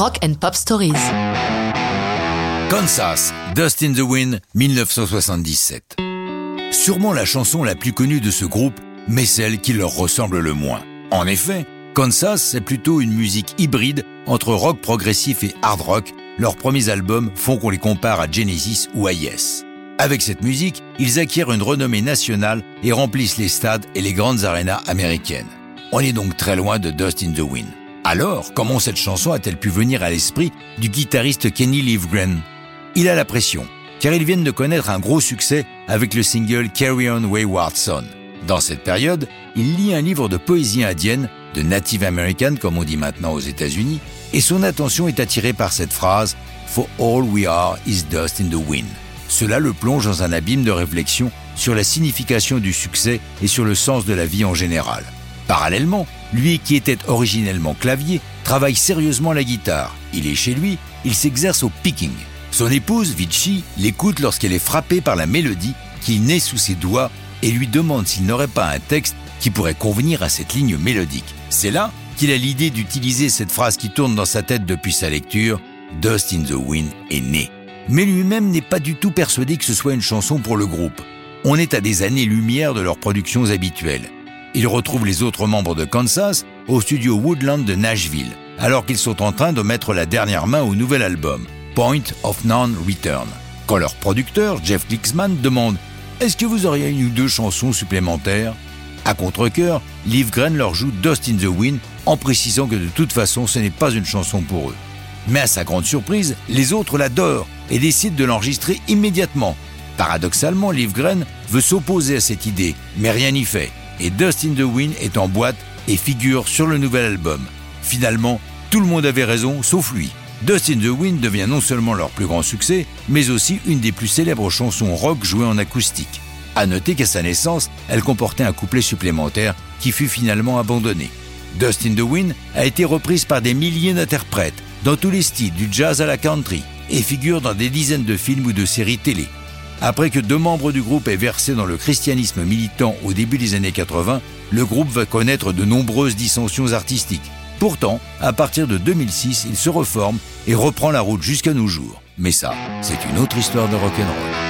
Rock and Pop Stories. Kansas, Dust in the Wind, 1977. Sûrement la chanson la plus connue de ce groupe, mais celle qui leur ressemble le moins. En effet, Kansas, c'est plutôt une musique hybride entre rock progressif et hard rock. Leurs premiers albums font qu'on les compare à Genesis ou à Yes. Avec cette musique, ils acquièrent une renommée nationale et remplissent les stades et les grandes arénas américaines. On est donc très loin de Dust in the Wind. Alors, comment cette chanson a-t-elle pu venir à l'esprit du guitariste Kenny Livgren? Il a la pression, car ils viennent de connaître un gros succès avec le single Carry On Wayward Son. Dans cette période, il lit un livre de poésie indienne, de Native American comme on dit maintenant aux États-Unis, et son attention est attirée par cette phrase For all we are is dust in the wind. Cela le plonge dans un abîme de réflexion sur la signification du succès et sur le sens de la vie en général. Parallèlement, lui qui était originellement clavier, travaille sérieusement la guitare. Il est chez lui, il s'exerce au picking. Son épouse, Vichy, l'écoute lorsqu'elle est frappée par la mélodie qui naît sous ses doigts et lui demande s'il n'aurait pas un texte qui pourrait convenir à cette ligne mélodique. C'est là qu'il a l'idée d'utiliser cette phrase qui tourne dans sa tête depuis sa lecture, Dust in the Wind est né. Mais lui-même n'est pas du tout persuadé que ce soit une chanson pour le groupe. On est à des années-lumière de leurs productions habituelles. Il retrouve les autres membres de Kansas au studio Woodland de Nashville, alors qu'ils sont en train de mettre la dernière main au nouvel album, Point of Non Return. Quand leur producteur, Jeff Klixman, demande Est-ce que vous auriez une ou deux chansons supplémentaires? À contre-coeur, Livgren leur joue Dust in the Wind en précisant que de toute façon ce n'est pas une chanson pour eux. Mais à sa grande surprise, les autres l'adorent et décident de l'enregistrer immédiatement. Paradoxalement, Livgren veut s'opposer à cette idée, mais rien n'y fait et Dust in the Wind est en boîte et figure sur le nouvel album. Finalement, tout le monde avait raison, sauf lui. Dust in the Wind devient non seulement leur plus grand succès, mais aussi une des plus célèbres chansons rock jouées en acoustique. À noter qu'à sa naissance, elle comportait un couplet supplémentaire qui fut finalement abandonné. Dust in the Wind a été reprise par des milliers d'interprètes, dans tous les styles, du jazz à la country, et figure dans des dizaines de films ou de séries télé. Après que deux membres du groupe aient versé dans le christianisme militant au début des années 80, le groupe va connaître de nombreuses dissensions artistiques. Pourtant, à partir de 2006, il se reforme et reprend la route jusqu'à nos jours. Mais ça, c'est une autre histoire de rock'n'roll.